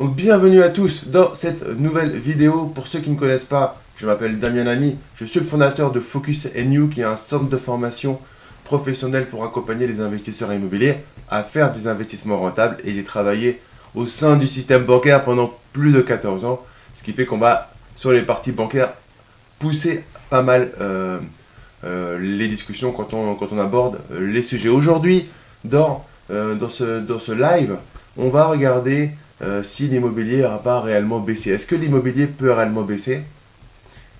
Donc bienvenue à tous dans cette nouvelle vidéo. Pour ceux qui ne connaissent pas, je m'appelle Damien Lamy, je suis le fondateur de Focus NU qui est un centre de formation professionnel pour accompagner les investisseurs immobiliers à faire des investissements rentables et j'ai travaillé au sein du système bancaire pendant plus de 14 ans, ce qui fait qu'on va sur les parties bancaires pousser pas mal euh, euh, les discussions quand on, aborde euh, les sujets. Aujourd'hui, dans ce live, on va regarder si l'immobilier n'a pas réellement baissé. Est-ce que l'immobilier peut réellement baisser?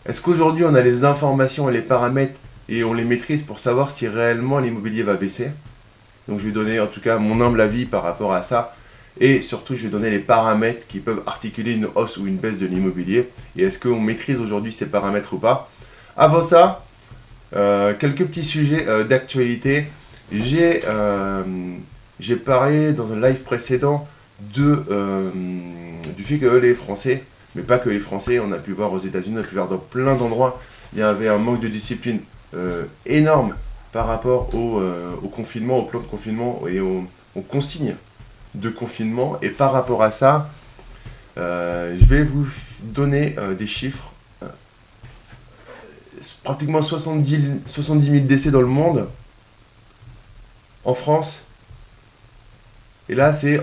Est-ce qu'aujourd'hui on a les informations et les paramètres et on les maîtrise pour savoir si réellement l'immobilier va baisser? Donc je vais donner en tout cas mon humble avis par rapport à ça et surtout je vais donner les paramètres qui peuvent articuler une hausse ou une baisse de l'immobilier et est-ce qu'on maîtrise aujourd'hui ces paramètres ou pas? Avant ça, euh, quelques petits sujets euh, d'actualité. Euh, j'ai parlé dans un live précédent de, du fait que les Français, mais pas que les Français, on a pu voir aux États-Unis, on a pu voir dans plein d'endroits, il y avait un manque de discipline énorme par rapport au, confinement, au plan de confinement et aux, consignes de confinement. Et par rapport à ça, je vais vous donner des chiffres pratiquement 70, 70 000 décès dans le monde, en France. Et là, c'est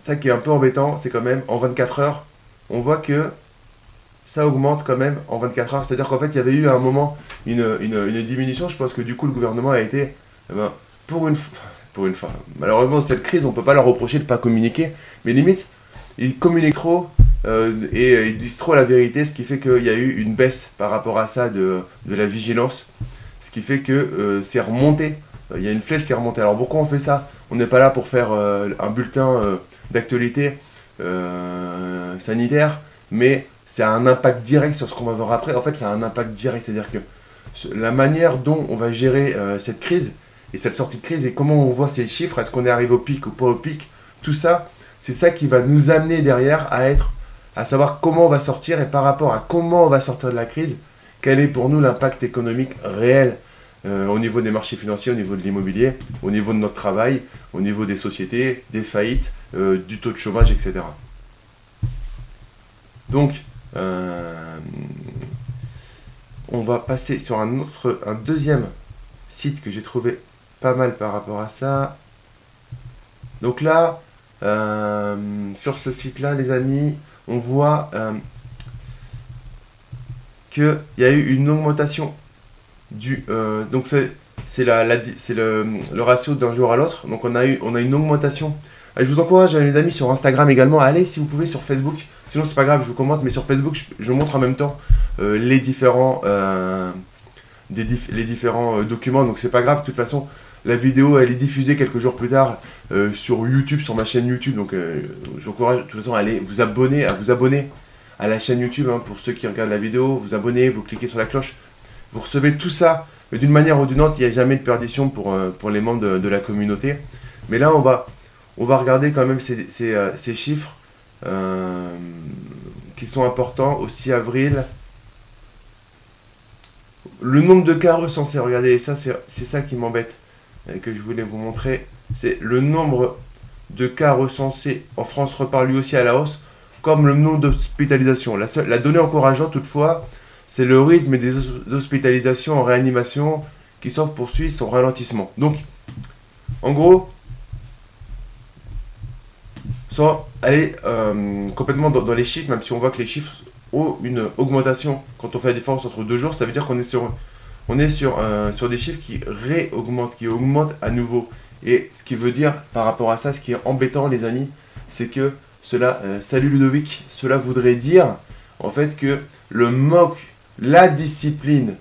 ça qui est un peu embêtant, c'est quand même en 24 heures, on voit que ça augmente quand même en 24 heures. C'est-à-dire qu'en fait, il y avait eu à un moment une, diminution. Je pense que du coup, le gouvernement a été, eh ben, pour une pour une fois, malheureusement, cette crise, on ne peut pas leur reprocher de ne pas communiquer, mais limite, ils communiquent trop, euh, et euh, ils disent trop la vérité, ce qui fait qu'il y a eu une baisse par rapport à ça de, la vigilance, ce qui fait que euh, c'est remonté. Il y a une flèche qui est remontée. Alors pourquoi on fait ça? On n'est pas là pour faire un bulletin d'actualité sanitaire, mais c'est un impact direct sur ce qu'on va voir après. En fait, c'est un impact direct, c'est-à-dire que la manière dont on va gérer cette crise et cette sortie de crise et comment on voit ces chiffres, est-ce qu'on est arrivé au pic ou pas au pic, tout ça, c'est ça qui va nous amener derrière à être à savoir comment on va sortir et par rapport à comment on va sortir de la crise, quel est pour nous l'impact économique réel euh, au niveau des marchés financiers, au niveau de l'immobilier, au niveau de notre travail, au niveau des sociétés, des faillites, euh, du taux de chômage, etc. Donc, euh, on va passer sur un autre, un deuxième site que j'ai trouvé pas mal par rapport à ça. Donc là, sur ce site-là, les amis, on voit qu'il y a eu une augmentation Euh, donc c'est le, ratio d'un jour à l'autre. Donc on a, eu, on a une augmentation. je vous encourage, mes amis, sur Instagram également, allez si vous pouvez sur Facebook. Sinon, c'est pas grave, je vous commente, mais sur Facebook, je, montre en même temps euh, les différents, des les différents documents. Donc c'est pas grave, de toute façon, la vidéo, elle est diffusée quelques jours plus tard euh, sur YouTube, sur ma chaîne YouTube. Donc, euh, je vous encourage de toute façon à aller vous abonner, à vous abonner à la chaîne YouTube. Hein, pour ceux qui regardent la vidéo, vous abonnez, vous cliquez sur la cloche. Vous recevez tout ça. D'une manière ou d'une autre, il n'y a jamais de perdition pour, euh, pour les membres de, la communauté. Mais là, on va, on va regarder quand même ces, ces chiffres qui sont importants. Aussi avril, le nombre de cas recensés, regardez, ça c'est ça qui m'embête que je voulais vous montrer, c'est le nombre de cas recensés en France repart lui aussi à la hausse, comme le nombre d'hospitalisations. La, la donnée encourageante toutefois, c'est le rythme des hospitalisations en réanimation qui semble poursuivre son ralentissement. Donc, en gros, sans aller euh, complètement dans, les chiffres, même si on voit que les chiffres ont une augmentation quand on fait la différence entre deux jours, ça veut dire qu'on est sur euh, des chiffres qui réaugmentent, qui augmentent à nouveau. Et ce qui veut dire, par rapport à ça, ce qui est embêtant, les amis, c'est que cela, euh, salut Ludovic, cela voudrait dire, en fait, que le moque, la discipline,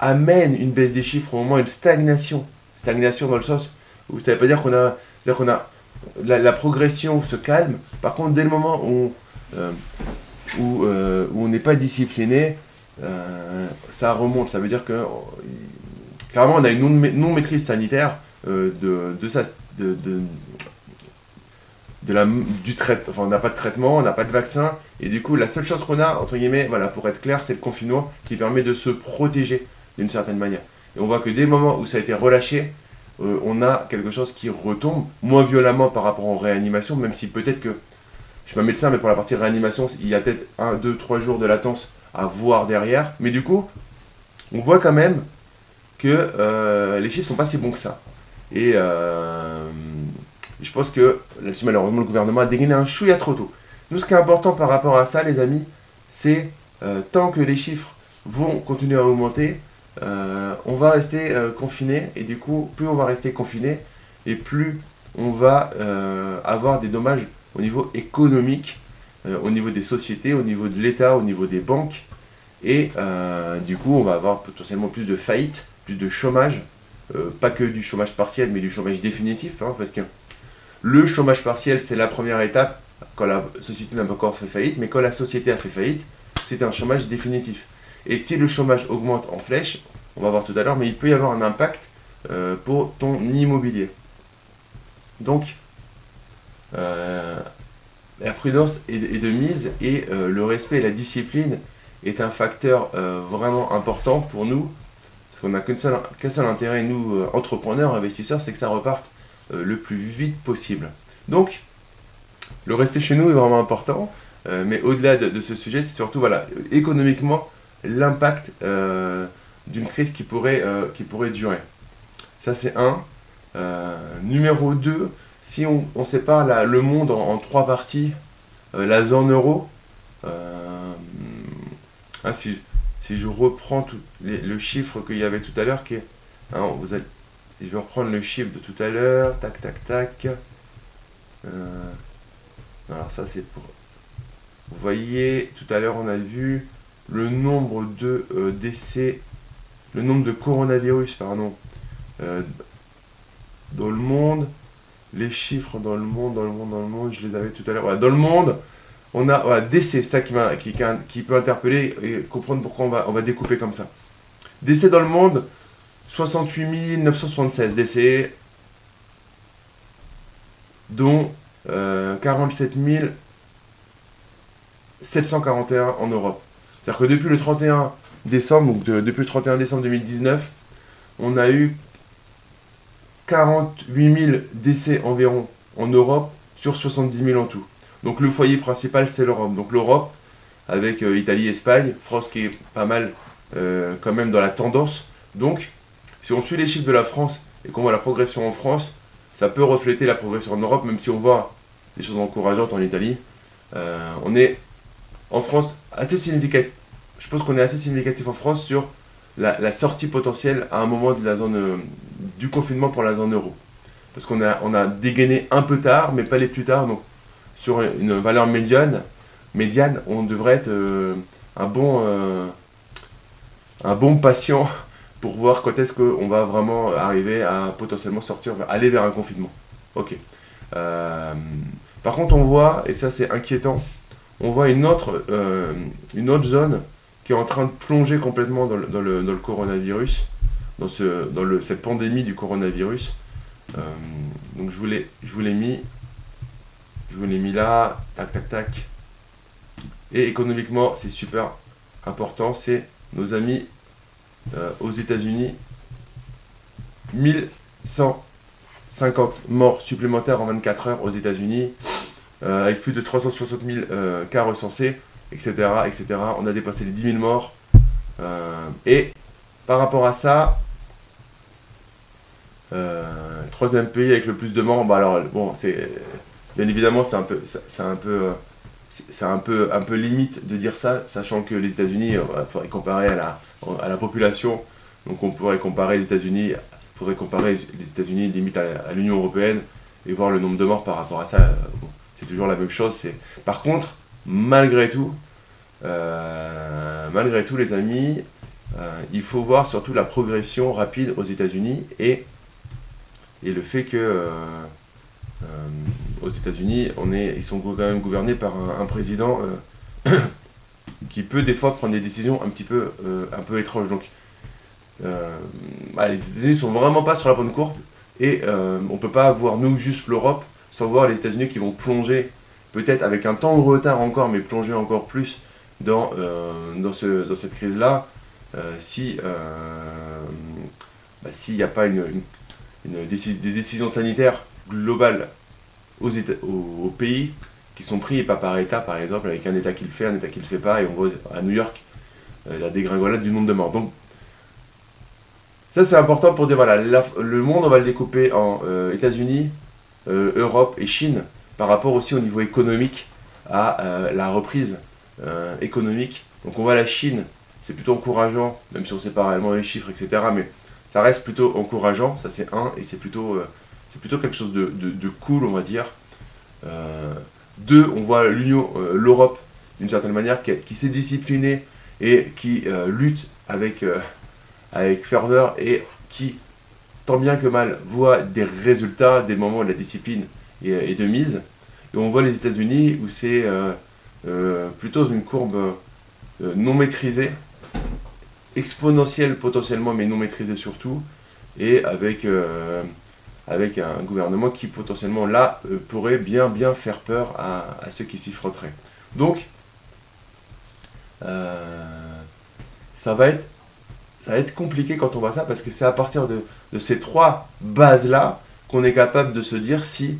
amène une baisse des chiffres, au moins une stagnation. Stagnation dans le sens où ça ne veut pas dire qu'on a, qu'on a la, progression se calme. Par contre, dès le moment où, euh, où, où on n'est pas discipliné, euh, ça remonte. Ça veut dire que clairement on a une non-maîtrise sanitaire euh, de, de, ça, du traitement. On n'a pas de traitement, on n'a pas de vaccin, et du coup, la seule chose qu'on a, entre guillemets, voilà, pour être clair, c'est le confinement qui permet de se protéger d'une certaine manière. Et on voit que dès le moment où ça a été relâché, euh, on a quelque chose qui retombe moins violemment par rapport aux réanimations, même si peut-être que je suis pas médecin, mais pour la partie réanimation, il y a peut-être 1, 2, 3 jours de latence à voir derrière. Mais du coup, on voit quand même que euh, les chiffres sont pas si bons que ça. Et euh, je pense que malheureusement, le gouvernement a dégainé un chouïa trop tôt. Nous, ce qui est important par rapport à ça, les amis, c'est euh, tant que les chiffres vont continuer à augmenter, on va rester confiné. Et du coup, plus on va rester confiné, et plus on va avoir des dommages au niveau économique, au niveau des sociétés, au niveau de l'État, au niveau des banques. Et du coup, on va avoir potentiellement plus de faillites plus de chômage, euh, pas que du chômage partiel, mais du chômage définitif, hein, parce que le chômage partiel, c'est la première étape quand la société n'a pas encore fait faillite, mais quand la société a fait faillite, c'est un chômage définitif. Et si le chômage augmente en flèche, on va voir tout à l'heure, mais il peut y avoir un impact euh, pour ton immobilier. Donc, euh, la prudence est, de mise et le respect et la discipline est un facteur vraiment important pour nous parce qu'on n'a qu'un seul, intérêt, nous, euh, entrepreneurs, investisseurs, c'est que ça reparte euh, le plus vite possible. Donc, le rester chez nous est vraiment important, euh, mais au-delà de, ce sujet, c'est surtout, voilà, économiquement, l'impact d'une crise qui pourrait, qui pourrait durer. Ça, c'est un. numéro 2, si on, sépare le monde en, trois parties, la zone euro, ainsi, si je reprends tout le chiffre qu'il y avait tout à l'heure, qui est, hein, vous allez, je vais reprendre le chiffre de tout à l'heure, tac, tac, tac. Euh, alors ça c'est pour... Vous voyez, tout à l'heure on a vu le nombre de euh, décès, le nombre de coronavirus, pardon, euh, dans le monde, les chiffres dans le monde, dans le monde, dans le monde, je les avais tout à l'heure. dans le monde, on a voilà, décès, ça qui, qui, qui, peut interpeller et comprendre pourquoi on va, on va découper comme ça. Décès dans le monde, 68 976 décès, dont 47 euh, 741 en Europe. C'est-à-dire que depuis le 31 décembre, donc depuis le 31 décembre 2019, on a eu 48 000 décès environ en Europe sur 70 000 en tout. Donc le foyer principal, c'est l'Europe. Donc l'Europe, avec euh, Italie, Espagne, France qui est pas mal euh, quand même dans la tendance. Donc, si on suit les chiffres de la France et qu'on voit la progression en France, ça peut refléter la progression en Europe, même si on voit des choses encourageantes en Italie. Euh, on est en France assez significatif. Je pense qu'on est assez significatif en France sur la, sortie potentielle à un moment de la zone du confinement pour la zone euro. Parce qu'on a, dégainé un peu tard, mais pas les plus tard. Donc sur une valeur médiane, médiane on devrait être euh, un, bon, euh, un bon patient pour voir quand est-ce qu'on va vraiment arriver à potentiellement sortir, aller vers un confinement. Ok. Euh, par contre, on voit, et ça c'est inquiétant, on voit une autre, une autre zone qui est en train de plonger complètement dans le, coronavirus, dans, ce, dans le, cette pandémie du coronavirus. donc je vous l'ai mis je vous l'ai mis là, tac, tac, tac. Et économiquement, c'est super important, c'est nos amis euh, aux États-Unis. 1150 morts supplémentaires en 24 heures aux États-Unis, euh, avec plus de 360 000 euh, cas recensés, etc., etc. On a dépassé les 10 000 morts. et par rapport à ça, troisième pays avec le plus de morts, bah bon, c'est Bien évidemment, c'est un peu, c'est un peu, c'est un peu, un peu limite de dire ça, sachant que les États-Unis, il euh, faudrait comparer à la, à la population. Donc on pourrait comparer les États-Unis, faudrait comparer les États-Unis limite à, l'Union européenne et voir le nombre de morts par rapport à ça. Euh, c'est toujours la même chose. C'est par contre, malgré tout, malgré tout, les amis, il faut voir surtout la progression rapide aux États-Unis et et le fait que euh, aux États-Unis, ils sont quand même gouvernés par un, président euh, qui peut des fois prendre des décisions un petit peu, euh, étranges. Donc, les États-Unis sont vraiment pas sur la bonne courbe et on peut pas voir nous juste l'Europe sans voir les États-Unis qui vont plonger peut-être avec un temps de retard encore, mais plonger encore plus dans, dans, ce, dans cette crise-là, si bah, s'il n'y a pas des décisions sanitaires global aux, au, pays qui sont pris, et pas par État, par exemple, avec un État qui le fait, un État qui le fait pas, et on voit à New York la dégringolade du nombre de morts. Donc, ça c'est important pour dire, voilà, le monde, on va le découper en États-Unis, Europe et Chine, par rapport aussi au niveau économique à la reprise économique. Donc on voit la Chine, c'est plutôt encourageant, même si on sait pas réellement les chiffres, etc. Mais ça reste plutôt encourageant, ça c'est un, et c'est plutôt, euh, c'est plutôt quelque chose de, cool, on va dire. Euh, deux, on voit l'Union, euh, l'Europe, d'une certaine manière, qui, s'est disciplinée et qui lutte avec, avec ferveur et qui, tant bien que mal, voit des résultats des moments de la discipline et, de mise. Et on voit les États-Unis où c'est plutôt une courbe non maîtrisée, exponentielle potentiellement, mais non maîtrisée surtout, et avec, euh, avec un gouvernement qui potentiellement là euh, pourrait bien bien faire peur à, ceux qui s'y frotteraient. Donc, euh, ça, va être, ça va être compliqué quand on voit ça, parce que c'est à partir de, ces trois bases-là qu'on est capable de se dire si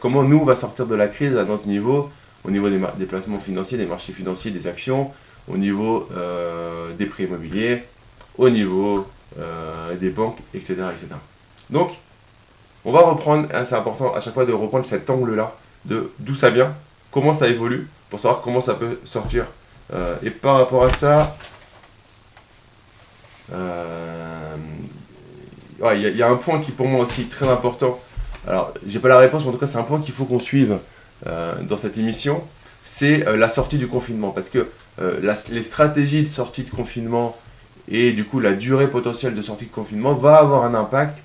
comment nous on va sortir de la crise à notre niveau, au niveau des, des placements financiers, des marchés financiers, des actions, au niveau euh, des prix immobiliers, au niveau euh, des banques, etc., etc. Donc, on va reprendre, hein, c'est important à chaque fois de reprendre cet angle-là, de d'où ça vient, comment ça évolue, pour savoir comment ça peut sortir. Euh, et par rapport à ça, il y, a un point qui pour moi aussi très important. Alors, j'ai pas la réponse, mais en tout cas, c'est un point qu'il faut qu'on suive dans cette émission c'est euh, la sortie du confinement. Parce que euh, les stratégies de sortie de confinement et du coup la durée potentielle de sortie de confinement va avoir un impact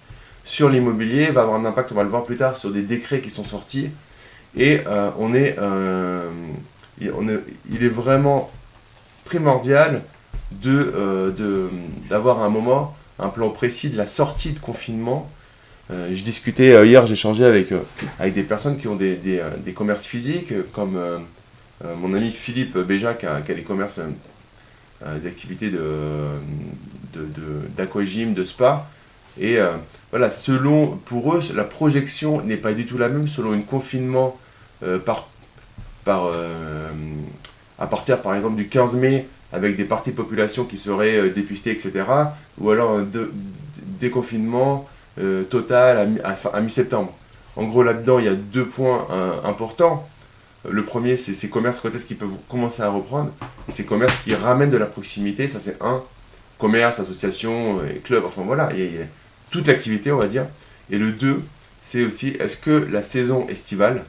sur l'immobilier, va avoir un impact, on va le voir plus tard, sur des décrets qui sont sortis. Et euh, on est, il est vraiment primordial d'avoir de, un moment, un plan précis de la sortie de confinement. je discutais hier, changé avec, avec des personnes qui ont des, des, des commerces physiques, comme euh, mon ami Philippe Béja, qui a, des commerces, euh, euh, d'activités d'aquagym, de, de, spa. Et voilà, selon, pour eux, la projection n'est pas du tout la même selon un confinement par, par, à partir, par exemple, du 15 mai, avec des parties de population qui seraient dépistées, etc. Ou alors de, déconfinement total à, mi-septembre. En gros, là-dedans, il y a deux points importants. Le premier, c'est ces commerces, quand est-ce qu'ils peuvent commencer à reprendre? Et ces commerces qui ramènent de la proximité, ça c'est un. Commerce, association, club, enfin voilà, toute l'activité, on va dire. Et le deux, c'est aussi, est-ce que la saison estivale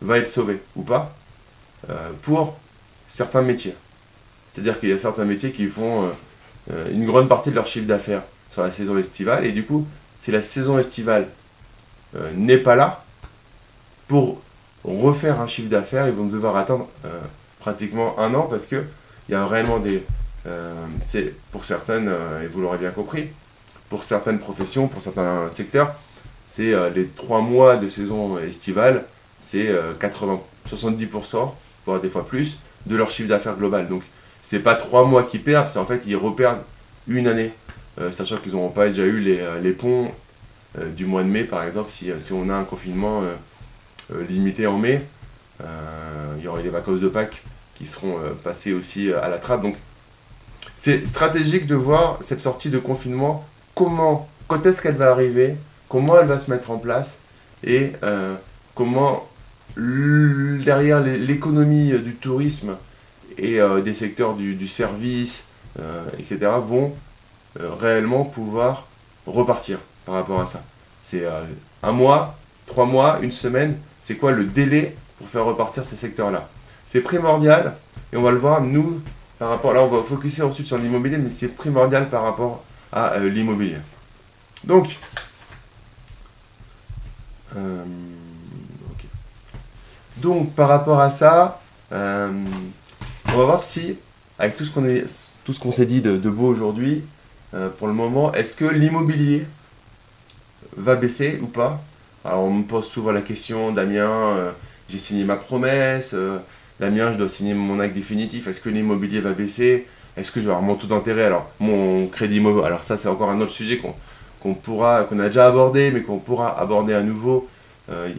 va être sauvée ou pas euh, pour certains métiers? C'est-à-dire qu'il y a certains métiers qui font euh, euh, une grande partie de leur chiffre d'affaires sur la saison estivale, et du coup, si la saison estivale n'est pas là, pour refaire un chiffre d'affaires, ils vont devoir attendre pratiquement un an parce que il y a réellement des. C'est pour certaines, et vous l'aurez bien compris, pour certaines professions, pour certains secteurs, c'est les trois mois de saison estivale, c'est 80, 70%, voire des fois plus, de leur chiffre d'affaires global. Donc, c'est pas trois mois qu'ils perdent, c'est en fait, ils reperdent une année, sachant qu'ils n'auront pas déjà eu les, les ponts du mois de mai, par exemple, si, si on a un confinement euh, limité en mai. Euh, il y aura les vacances de Pâques qui seront euh, passées aussi à la trappe. Donc c'est stratégique de voir cette sortie de confinement, comment, quand est-ce qu'elle va arriver, comment elle va se mettre en place et comment derrière l'économie du tourisme et des secteurs du, service, etc., vont réellement pouvoir repartir par rapport à ça. C'est un mois, trois mois, une semaine, c'est quoi le délai pour faire repartir ces secteurs-là? C'est primordial, et on va le voir, nous, par rapport, là on va focuser ensuite sur l'immobilier, mais c'est primordial par rapport à euh, l'immobilier. Donc, euh, donc par rapport à ça, euh, on va voir si, avec tout ce qu'on tout ce qu'on s'est dit de, de beau aujourd'hui, pour le moment, est-ce que l'immobilier va baisser ou pas? Alors on me pose souvent la question, Damien, j'ai signé ma promesse, Damien, je dois signer mon acte définitif, est-ce que l'immobilier va baisser? Est-ce que je vais avoir mon taux d'intérêt Alors mon crédit immobilier, alors ça c'est encore un autre sujet qu'on pourra, qu'on a déjà abordé, mais qu'on pourra aborder à nouveau. Euh,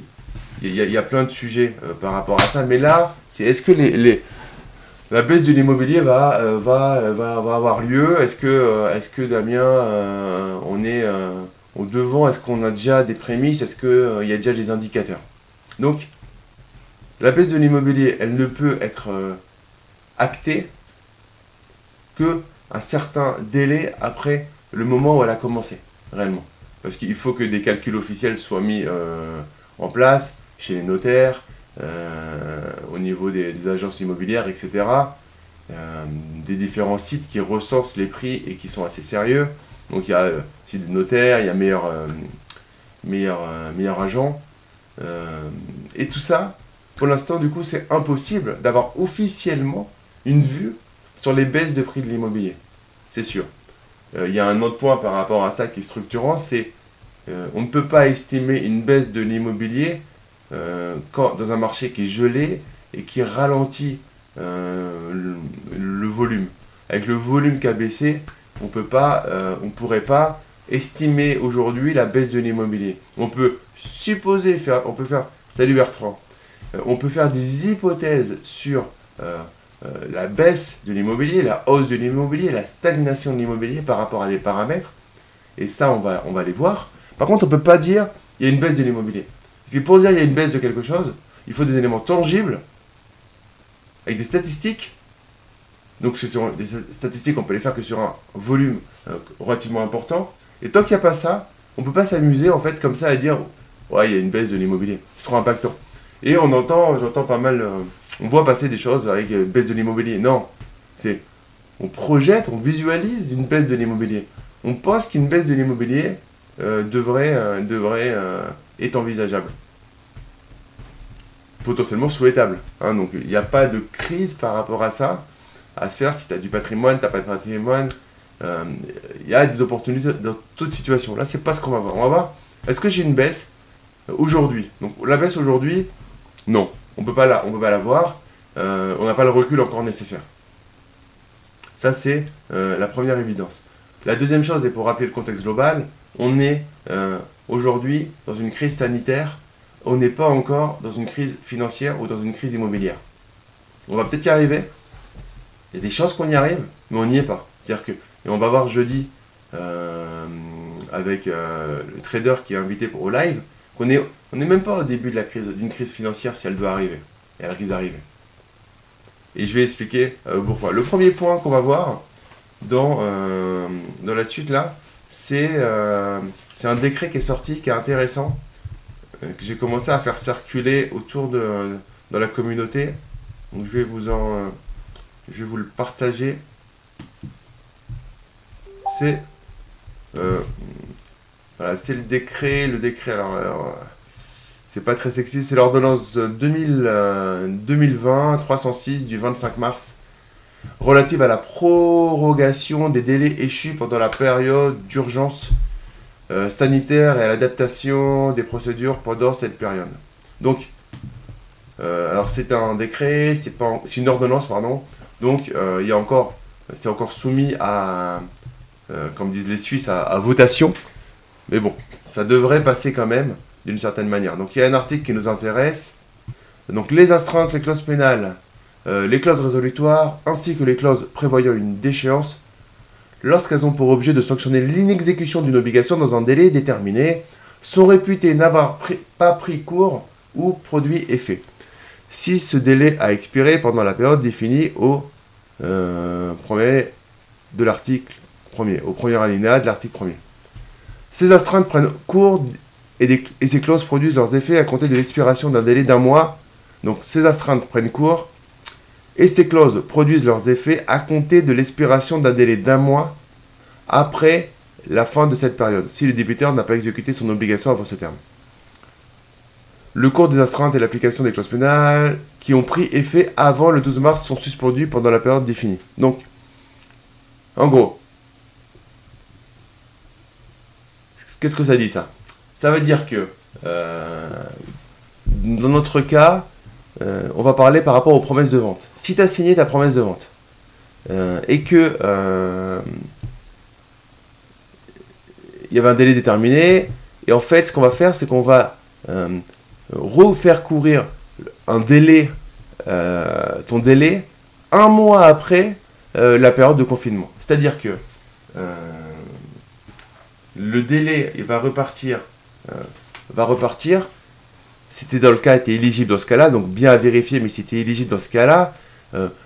il y, a plein de sujets par rapport à ça. Mais là, c'est est-ce que la baisse de l'immobilier va, va, avoir lieu? Est-ce que, est que Damien, on est au devant? Est-ce qu'on a déjà des prémices? Est-ce qu'il y a déjà des indicateurs? Donc, la baisse de l'immobilier, elle ne peut être actée que un certain délai après le moment où elle a commencé, réellement. Parce qu'il faut que des calculs officiels soient mis euh, en place chez les notaires, euh, au niveau des, agences immobilières, etc. Euh, des différents sites qui recensent les prix et qui sont assez sérieux. Donc il y a aussi des notaires, il y a meilleur, meilleur, meilleur agent. et tout ça, pour l'instant, du coup, c'est impossible d'avoir officiellement une vue sur les baisses de prix de l'immobilier. C'est sûr. Euh, il y a un autre point par rapport à ça qui est structurant, c'est euh, on ne peut pas estimer une baisse de l'immobilier euh, dans un marché qui est gelé et qui ralentit le, volume. Avec le volume qui a baissé, on pas, on pourrait pas estimer aujourd'hui la baisse de l'immobilier. On peut supposer faire, on peut faire, salut Bertrand, on peut faire des hypothèses sur euh, la baisse de l'immobilier, la hausse de l'immobilier, la stagnation de l'immobilier par rapport à des paramètres. Et ça, on va, on va les voir. Par contre, on ne peut pas dire il y a une baisse de l'immobilier. Parce que pour dire il y a une baisse de quelque chose, il faut des éléments tangibles, avec des statistiques. Donc, ce sont des statistiques, on peut les faire que sur un volume euh, relativement important. Et tant qu'il n'y a pas ça, on ne peut pas s'amuser en fait comme ça à dire ouais, il y a une baisse de l'immobilier. C'est trop impactant. Et on entend, j'entends pas mal. Euh, on voit passer des choses avec euh, baisse de l'immobilier. Non, c'est on projette, on visualise une baisse de l'immobilier. On pense qu'une baisse de l'immobilier euh, devrait, euh, devrait être envisageable. Potentiellement souhaitable. Hein. donc il n'y a pas de crise par rapport à ça à se faire si tu as du patrimoine, tu n'as pas de patrimoine. Il y a des opportunités dans toute situation. Là, c'est pas ce qu'on va voir. On va voir, est-ce que j'ai une baisse aujourd'hui? Donc la baisse aujourd'hui, non on peut pas la, peut pas la voir, euh, on n'a pas le recul encore nécessaire. Ça, c'est euh, la première évidence. La deuxième chose, et pour rappeler le contexte global, on est euh, aujourd'hui dans une crise sanitaire, on n'est pas encore dans une crise financière ou dans une crise immobilière. On va peut-être y arriver, il y a des chances qu'on y arrive, mais on n'y est pas. C'est-à-dire que, et on va voir jeudi avec le trader qui est invité pour au live, on n'est même pas au début d'une crise financière si elle doit arriver. Et elle risque d'arriver. Et je vais expliquer euh, pourquoi. Le premier point qu'on va voir dans, euh, dans la suite là, euh, c'est un décret qui est sorti, qui est intéressant, que j'ai commencé à faire circuler autour de dans la communauté. Donc je vais vous en, je vais vous le partager. C'est c'est le décret, le décret. alors c'est pas très sexy. C'est l'ordonnance 2020 306 du 25 mars relative à la prorogation des délais échus pendant la période d'urgence euh, sanitaire et à l'adaptation des procédures pendant cette période. Donc, euh, alors c'est un décret, c'est une ordonnance pardon. Donc euh, il y encore, c'est encore soumis à, comme disent les Suisses, à votation. Mais bon, ça devrait passer quand même d'une certaine manière. Donc il y a un article qui nous intéresse. Donc les astreintes, les clauses pénales, euh, les clauses résolutoires, ainsi que les clauses prévoyant une déchéance, lorsqu'elles ont pour objet de sanctionner l'inexécution d'une obligation dans un délai déterminé, sont réputées n'avoir pas pris cours ou produit effet. Si ce délai a expiré pendant la période définie au euh, premier de l'article premier, au premier alinéa de l'article premier. Ces astreintes prennent cours et, ces clauses produisent leurs effets à compter de l'expiration d'un délai d'un mois. Donc ces astreintes prennent cours et ces clauses produisent leurs effets à compter de l'expiration d'un délai d'un mois après la fin de cette période, si le débiteur n'a pas exécuté son obligation avant ce terme. Le cours des astreintes et l'application des clauses pénales qui ont pris effet avant le 12 mars sont suspendus pendant la période définie. Donc, en gros, qu'est-ce que ça dit ça? Ça veut dire que, euh, dans notre cas, euh, on va parler par rapport aux promesses de vente. Si tu as signé ta promesse de vente euh, et que il y avait un délai déterminé, et en fait, ce qu'on va faire, c'est qu'on va refaire courir un délai, ton délai, un mois après la période de confinement. C'est-à-dire que le délai il va repartir, va repartir. Es dans le cas, es éligible dans ce cas-là, donc bien à vérifier, mais es éligible dans ce cas-là,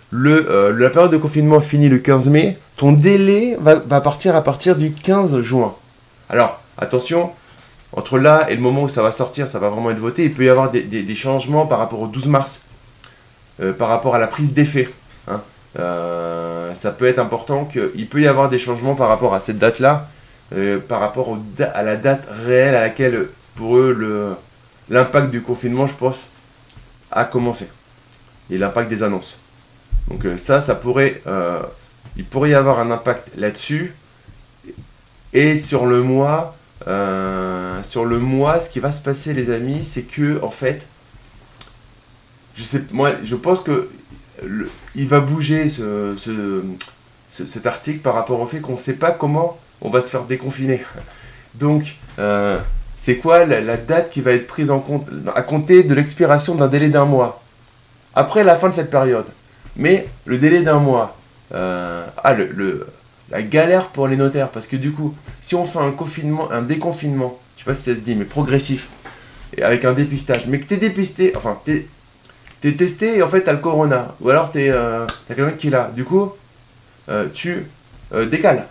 le, la période de confinement finit le 15 mai, ton délai va, partir à partir du 15 juin. Alors, attention, entre là et le moment où ça va sortir, ça va vraiment être voté, il peut y avoir des, changements par rapport au 12 mars, euh, par rapport à la prise d'effet. Hein. Euh, ça peut être important qu'il peut y avoir des changements par rapport à cette date-là, euh, par rapport à la date réelle à laquelle, pour eux, l'impact du confinement, je pense, a commencé. Et l'impact des annonces. Donc ça, ça pourrait, il pourrait y avoir un impact là-dessus. Et sur le mois, euh, sur le mois, ce qui va se passer, les amis, c'est que, en fait, je sais, moi, je pense que il va bouger ce, cet article par rapport au fait qu'on ne sait pas comment on va se faire déconfiner. Donc, euh, c'est quoi la, date qui va être prise en compte à compter de l'expiration d'un délai d'un mois? Après la fin de cette période. Mais le délai d'un mois, euh, ah, le, la galère pour les notaires. Parce que du coup, si on fait un un déconfinement, je sais pas si ça se dit, mais progressif, et avec un dépistage, mais que t'es dépisté, enfin, t'es es testé et en fait t'as le corona, ou alors t'es euh, quelqu'un qui l'a. Du coup, euh, tu décales.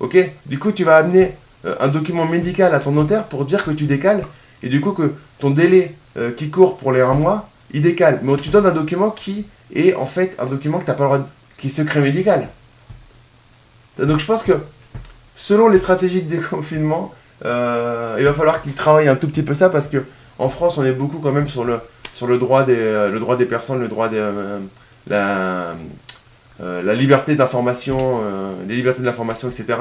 Ok? Du coup, tu vas amener un document médical à ton notaire pour dire que tu décales, et du coup que ton délai qui court pour les un mois, il décale. Mais tu donnes un document qui est en fait un document que t'as pas le droit de qui est secret médical. Donc je pense que selon les stratégies de déconfinement, euh, il va falloir qu'ils travaillent un tout petit peu ça parce que en France on est beaucoup quand même sur le, sur le, droit, des, euh, le droit des personnes, le droit des, euh, la, la liberté d'information, les libertés de l'information, etc.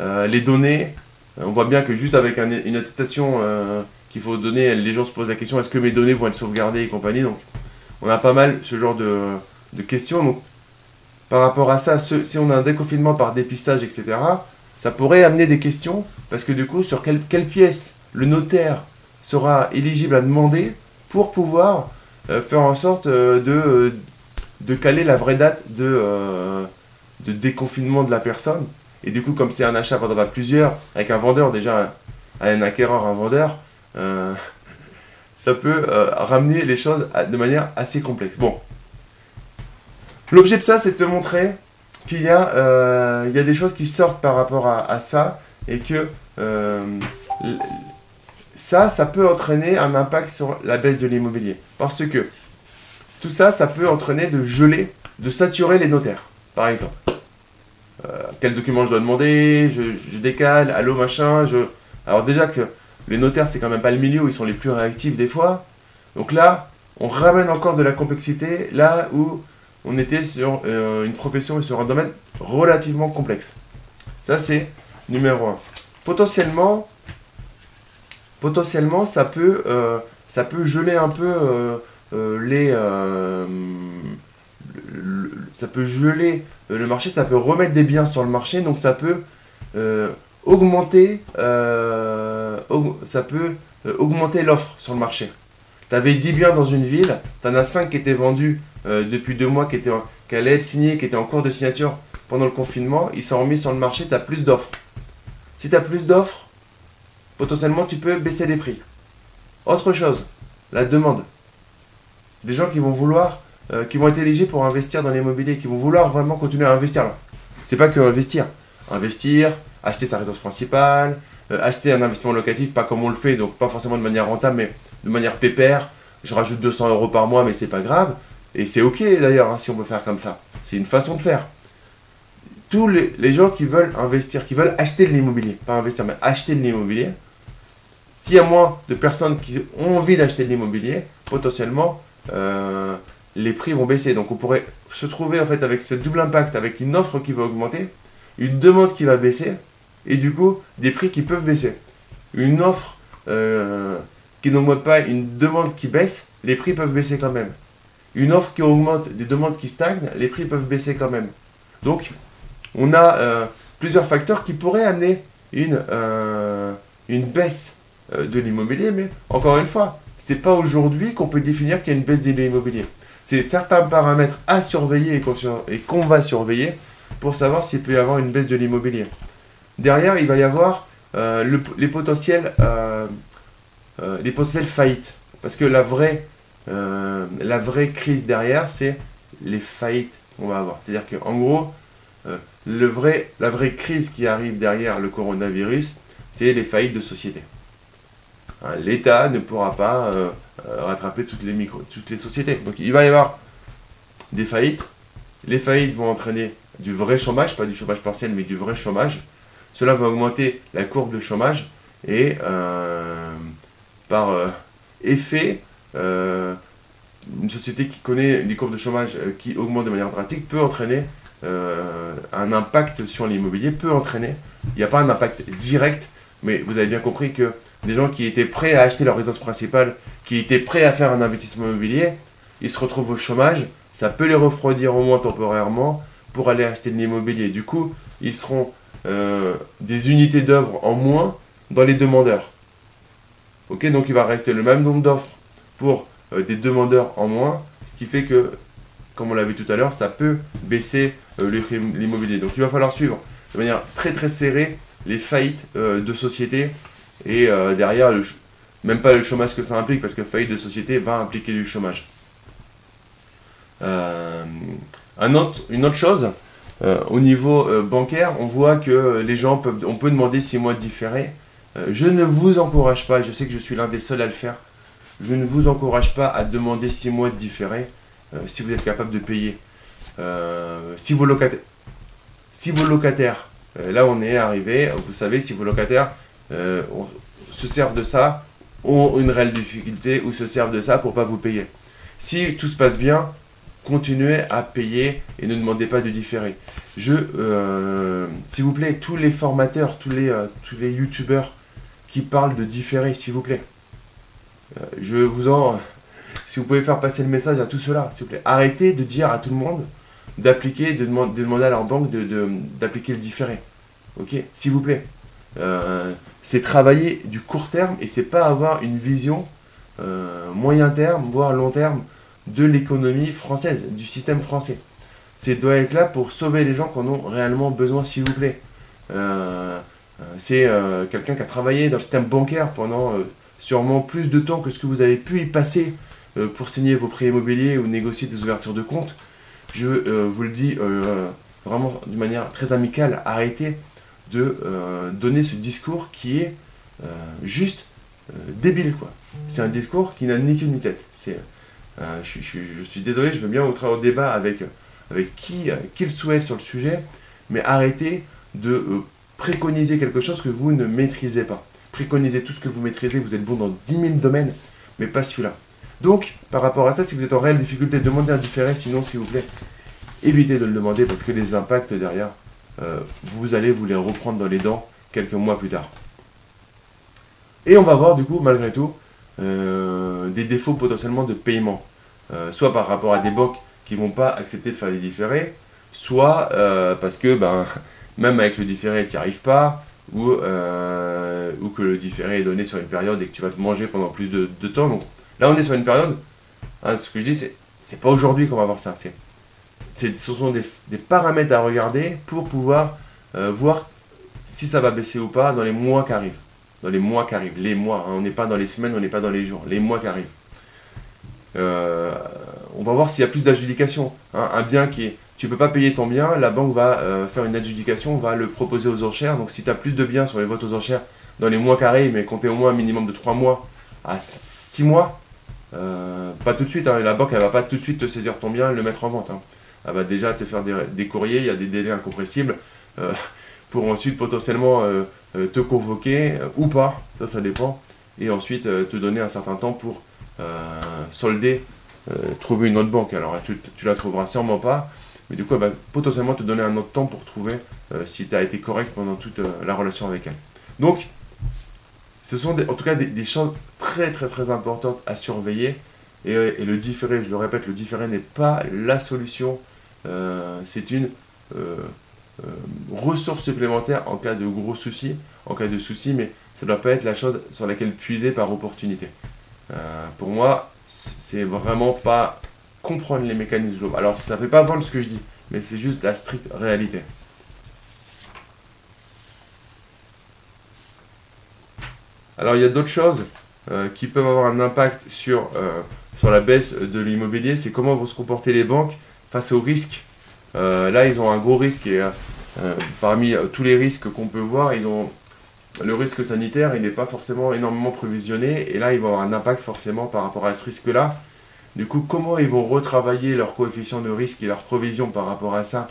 les données, on voit bien que juste avec une attestation qu'il faut donner, les gens se posent la question est-ce que mes données vont être sauvegardées et compagnie? Donc on a pas mal ce genre de, questions. Donc par rapport à ça, si on a un déconfinement par dépistage, etc., ça pourrait amener des questions, parce que du coup, sur quelle, pièce le notaire sera éligible à demander pour pouvoir euh, faire en sorte euh, de, euh, de caler la vraie date de, de déconfinement de la personne. Et du coup, comme c'est un achat pendant plusieurs, avec un vendeur déjà, un acquéreur, un vendeur, ça peut ramener les choses de manière assez complexe. Bon, L'objet de ça, c'est de te montrer qu'il y, a, euh, y a des choses qui sortent par rapport à, ça et que euh, ça, ça peut entraîner un impact sur la baisse de l'immobilier. Parce que tout ça, ça peut entraîner de geler, de saturer les notaires, par exemple. Euh, quel document je dois demander, je, décale, allô machin. Je... Alors déjà que les notaires, c'est quand même pas le milieu où ils sont les plus réactifs des fois. Donc là, on ramène encore de la complexité là où on était sur euh, une profession et sur un domaine relativement complexe. Ça, c'est numéro 1. Potentiellement, potentiellement ça, peut, euh, ça peut geler un peu euh, les... ça peut geler le marché, ça peut remettre des biens sur le marché, donc ça peut augmenter, ça peut augmenter l'offre sur le marché. Tu avais 10 biens dans une ville, tu en as 5 qui étaient vendus euh, depuis deux mois qui, était, qui allait être signé, qui était en cours de signature pendant le confinement, ils sont remis sur le marché, tu as plus d'offres. Si tu as plus d'offres, potentiellement tu peux baisser les prix. Autre chose, la demande. Des gens qui vont vouloir, euh, qui vont être éligibles pour investir dans l'immobilier, qui vont vouloir vraiment continuer à investir. C'est pas que investir. Investir, acheter sa résidence principale, euh, acheter un investissement locatif, pas comme on le fait, donc pas forcément de manière rentable, mais de manière pépère. Je rajoute 200 euros par mois, mais c'est pas grave. Et c'est ok d'ailleurs hein, si on veut faire comme ça. C'est une façon de faire. Tous les, gens qui veulent investir, qui veulent acheter de l'immobilier, pas investir, mais acheter de l'immobilier, s'il y a moins de personnes qui ont envie d'acheter de l'immobilier, potentiellement, euh, les prix vont baisser. Donc on pourrait se trouver en fait avec ce double impact, avec une offre qui va augmenter, une demande qui va baisser, et du coup des prix qui peuvent baisser. Une offre euh, qui n'augmente pas, une demande qui baisse, les prix peuvent baisser quand même une offre qui augmente, des demandes qui stagnent, les prix peuvent baisser quand même. Donc, on a euh, plusieurs facteurs qui pourraient amener une, une baisse de l'immobilier, mais encore une fois, c'est pas aujourd'hui qu'on peut définir qu'il y a une baisse de l'immobilier. C'est certains paramètres à surveiller et qu'on va surveiller pour savoir s'il peut y avoir une baisse de l'immobilier. Derrière, il va y avoir les, potentiels, les potentiels faillites. Parce que la vraie, crise derrière, c'est les faillites qu'on va avoir. C'est-à-dire qu'en gros, euh, la vraie crise qui arrive derrière le coronavirus, c'est les faillites de sociétés. Hein, L'État ne pourra pas euh, euh, rattraper toutes les, sociétés. Donc il va y avoir des faillites. Les faillites vont entraîner du vrai chômage, pas du chômage partiel, mais du vrai chômage. Cela va augmenter la courbe de chômage et par effet, une société qui connaît des courbes de chômage qui augmentent de manière drastique peut entraîner euh, un impact sur l'immobilier peut entraîner, il n'y a pas un impact direct, mais vous avez bien compris que des gens qui étaient prêts à acheter leur résidence principale, qui étaient prêts à faire un investissement immobilier, ils se retrouvent au chômage, ça peut les refroidir au moins temporairement pour aller acheter de l'immobilier. Du coup, ils seront euh, des unités d'œuvre en moins dans les demandeurs. Ok, donc il va rester le même nombre d'offres pour euh, des demandeurs en moins, ce qui fait que comme on l'a vu tout à l'heure, ça peut baisser euh, l'immobilier. Donc il va falloir suivre de manière très très serrée les faillites euh, de sociétés et euh, derrière, même pas le chômage que ça implique, parce que faillite de société va impliquer du chômage. Un autre, une autre chose, au niveau bancaire, on voit que les gens peuvent, on peut demander 6 mois de différé. je ne vous encourage pas, je sais que je suis l'un des seuls à le faire, je ne vous encourage pas à demander 6 mois de différé. Euh, si vous êtes capable de payer. Euh, si vos locataires, si vos locataires, euh, là on est arrivé, vous savez, si vos locataires se servent de ça, ont une réelle difficulté ou se servent de ça pour pas vous payer. Si tout se passe bien, continuez à payer et ne demandez pas de différer. Je, s'il vous plaît, tous les formateurs, tous les, tous les youtubeurs qui parlent de différer, s'il vous plaît, je vous en, si vous pouvez faire passer le message à tout cela, s'il vous plaît. Arrêtez de dire à tout le monde d'appliquer, de, demander à leur banque d'appliquer de, le différé. Ok? S'il vous plaît. Euh, c'est travailler du court terme et c'est pas avoir une vision euh, moyen terme, voire long terme de l'économie française, du système français. C'est doit être là pour sauver les gens qui en ont réellement besoin, s'il vous plaît. Euh, c'est quelqu'un qui a travaillé dans le système bancaire pendant sûrement plus de temps que ce que vous avez pu y passer pour signer vos prêts immobiliers ou négocier des ouvertures de compte, je euh, vous le dis euh, vraiment d'une manière très amicale, arrêtez de donner ce discours qui est juste débile. quoi. C'est un discours qui n'a ni queue ni tête. Je, suis désolé, je veux bien entrer au débat avec, avec qui, qui le souhaite sur le sujet, mais arrêtez de préconiser quelque chose que vous ne maîtrisez pas. Préconisez tout ce que vous maîtrisez, vous êtes bon dans 10 000 domaines, mais pas celui-là. Donc, par rapport à ça, si vous êtes en réelle difficulté, demandez un différé, sinon, s'il vous plaît, évitez de le demander parce que les impacts derrière, euh, vous allez vous les reprendre dans les dents quelques mois plus tard. Et on va voir, du coup, malgré tout, euh, des défauts potentiellement de paiement. Euh, soit par rapport à des banques qui ne vont pas accepter de faire des différés, soit parce que, ben, même avec le différé, tu n'y arrives pas, ou, que le différé est donné sur une période et que tu vas te manger pendant plus de, temps. Là, on est sur une période, hein, ce que je dis, c'est, c'est pas aujourd'hui qu'on va voir ça. C'est, ce sont des, paramètres à regarder pour pouvoir euh, voir si ça va baisser ou pas dans les mois qui arrivent. Dans les mois qui arrivent. Les mois, hein. on n'est pas dans les semaines, on n'est pas dans les jours. Les mois qui arrivent. Euh, on va voir s'il y a plus d'adjudication. Hein. Un bien qui est. Tu ne peux pas payer ton bien, la banque va euh, faire une adjudication, va le proposer aux enchères. Donc si tu as plus de biens sur les votes aux enchères dans les mois qui arrivent, mais comptez au moins un minimum de 3 mois à 6 mois, euh, pas tout de suite, hein, la banque elle va pas tout de suite te saisir ton bien et le mettre en vente. Hein. Elle va déjà te faire des, courriers, il y a des délais incompressibles euh, pour ensuite potentiellement euh, te convoquer ou pas, ça ça dépend, et ensuite te donner un certain temps pour solder, trouver une autre banque. Alors tu, la trouveras sûrement pas, mais du coup elle va potentiellement te donner un autre temps pour trouver si tu as été correct pendant toute la relation avec elle. Donc ce sont en tout cas des, choses très très très importantes à surveiller. Et, le différé, je le répète, le différé n'est pas la solution. Euh, c'est une, euh, ressource supplémentaire en cas de gros soucis, en cas de soucis, mais ça ne doit pas être la chose sur laquelle puiser par opportunité. pour moi, c'est vraiment pas comprendre les mécanismes globaux. Alors, ça ne fait pas vendre ce que je dis, mais c'est juste la stricte réalité. Alors, il y a d'autres choses euh, qui peuvent avoir un impact sur, euh, sur la baisse de l'immobilier. C'est comment vont se comporter les banques face aux risques. Euh, là, ils ont un gros risque et parmi tous les risques qu'on peut voir, ils ont le risque sanitaire, il n'est pas forcément énormément provisionné et là, ils vont avoir un impact forcément par rapport à ce risque-là. Du coup, comment ils vont retravailler leur coefficient de risque et leur provision par rapport à ça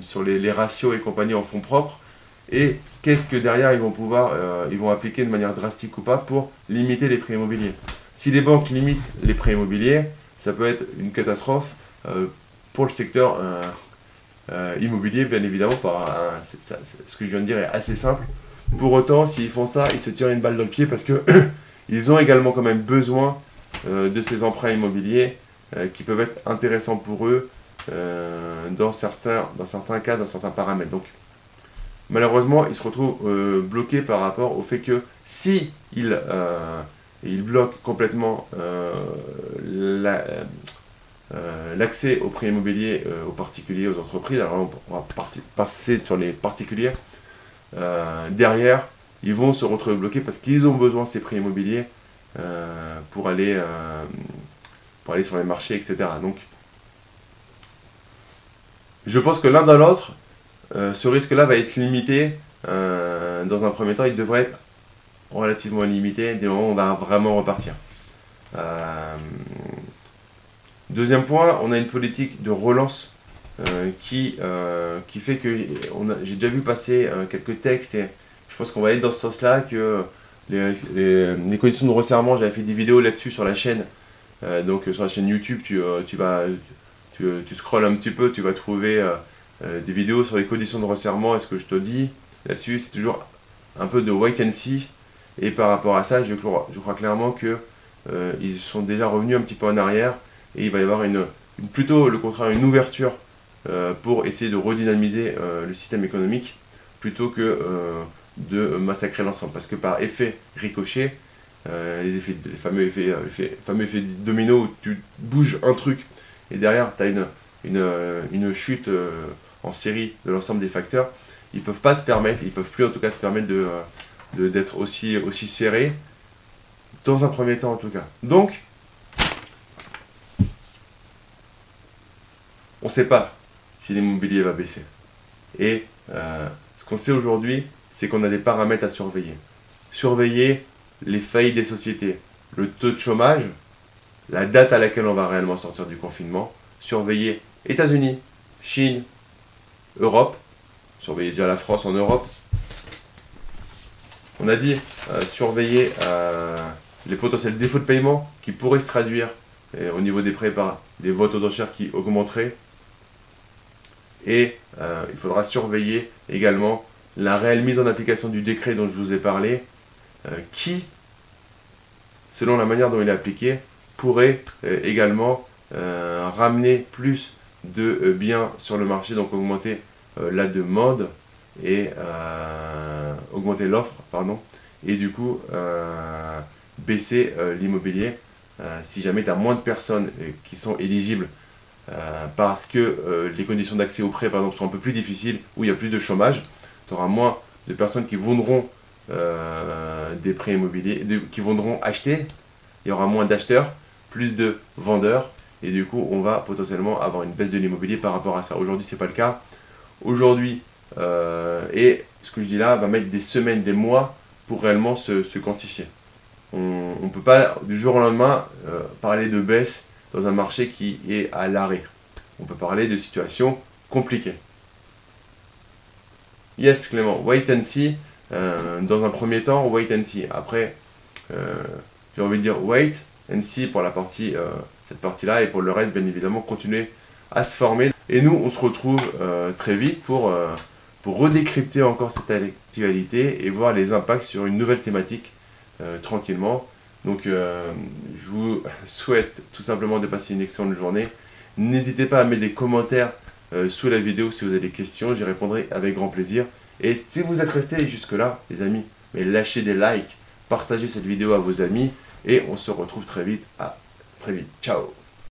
sur les, les, ratios et compagnie en fonds propres? Et qu'est-ce que derrière ils vont pouvoir euh, ils vont appliquer de manière drastique ou pas pour limiter les prêts immobiliers? Si les banques limitent les prêts immobiliers, ça peut être une catastrophe euh, pour le secteur euh, immobilier, bien évidemment. Par, ce que je viens de dire est assez simple. Pour autant, s'ils font ça, ils se tirent une balle dans le pied parce que ils ont également quand même besoin de ces emprunts immobiliers qui peuvent être intéressants pour eux dans, certains, dans certains cas, dans certains paramètres. Donc, malheureusement, il se retrouve euh, bloqué par rapport au fait que si il, euh, bloque complètement euh, l'accès au prix immobilier aux particuliers, aux entreprises, alors on va passer sur les particuliers, derrière, ils vont se retrouver bloqués parce qu'ils ont besoin de ces prix immobiliers pour, aller, pour aller sur les marchés, etc. Donc, je pense que l'un dans l'autre, euh, ce risque-là va être limité. Euh, dans un premier temps, il devrait être relativement limité dès le moment où on va vraiment repartir. Euh, deuxième point, on a une politique de relance qui, qui fait que j'ai déjà vu passer quelques textes et je pense qu'on va aller dans ce sens-là que les, les, conditions de resserrement, j'avais fait des vidéos là-dessus sur la chaîne. donc sur la chaîne YouTube, tu, tu vas tu, tu scrolles un petit peu, tu vas trouver euh, des vidéos sur les conditions de resserrement et ce que je te dis là-dessus, c'est toujours un peu de wait and see. Et par rapport à ça, je crois, je crois clairement que euh, ils sont déjà revenus un petit peu en arrière et il va y avoir une, plutôt le contraire, une ouverture euh, pour essayer de redynamiser le système économique plutôt que de massacrer l'ensemble. Parce que par effet ricochet, les, effets, les fameux effets, fameux effets domino où tu bouges un truc et derrière tu as une, une, une chute en série de l'ensemble des facteurs, ils peuvent pas se permettre, ils peuvent plus en tout cas se permettre de, euh, d'être aussi, aussi serrés, dans un premier temps en tout cas. Donc, on ne sait pas si l'immobilier va baisser. Et euh, ce qu'on sait aujourd'hui, c'est qu'on a des paramètres à surveiller. Surveiller les faillites des sociétés, le taux de chômage, la date à laquelle on va réellement sortir du confinement, surveiller États-Unis, Chine, Europe. Surveiller déjà la France en Europe. On a dit euh, surveiller euh, les potentiels défauts de paiement qui pourraient se traduire euh, au niveau des prêts par les votes aux enchères qui augmenteraient. Et il faudra surveiller également la réelle mise en application du décret dont je vous ai parlé, qui, selon la manière dont il est appliqué, pourrait également ramener plus de biens sur le marché, donc augmenter euh, la demande et euh, augmenter l'offre, pardon, et du coup euh, baisser l'immobilier si jamais tu as moins de personnes qui sont éligibles parce que les conditions d'accès au prêt par exemple sont un peu plus difficiles, où il y a plus de chômage, tu auras moins de personnes qui voudront des prêts immobiliers, qui voudront acheter, il y aura moins d'acheteurs, plus de vendeurs, et du coup on va potentiellement avoir une baisse de l'immobilier par rapport à ça. Aujourd'hui c'est pas le cas, aujourd'hui, euh, et ce que je dis là va mettre des semaines, des mois pour réellement se, quantifier. On ne peut pas du jour au lendemain euh, parler de baisse dans un marché qui est à l'arrêt. On peut parler de situations compliquées. Yes Clément, wait and see. Euh, dans un premier temps, wait and see. Après, j'ai envie de dire wait and see pour la partie, cette partie-là, et pour le reste, bien évidemment, continuer à se former. Et nous, on se retrouve euh, très vite pour, euh, pour redécrypter encore cette actualité et voir les impacts sur une nouvelle thématique euh, tranquillement. Donc, je vous souhaite tout simplement de passer une excellente journée. N'hésitez pas à mettre des commentaires sous la vidéo si vous avez des questions, j'y répondrai avec grand plaisir. Et si vous êtes restés jusque-là, les amis, mais lâchez des likes, partagez cette vidéo à vos amis, et on se retrouve très vite. À très vite. Ciao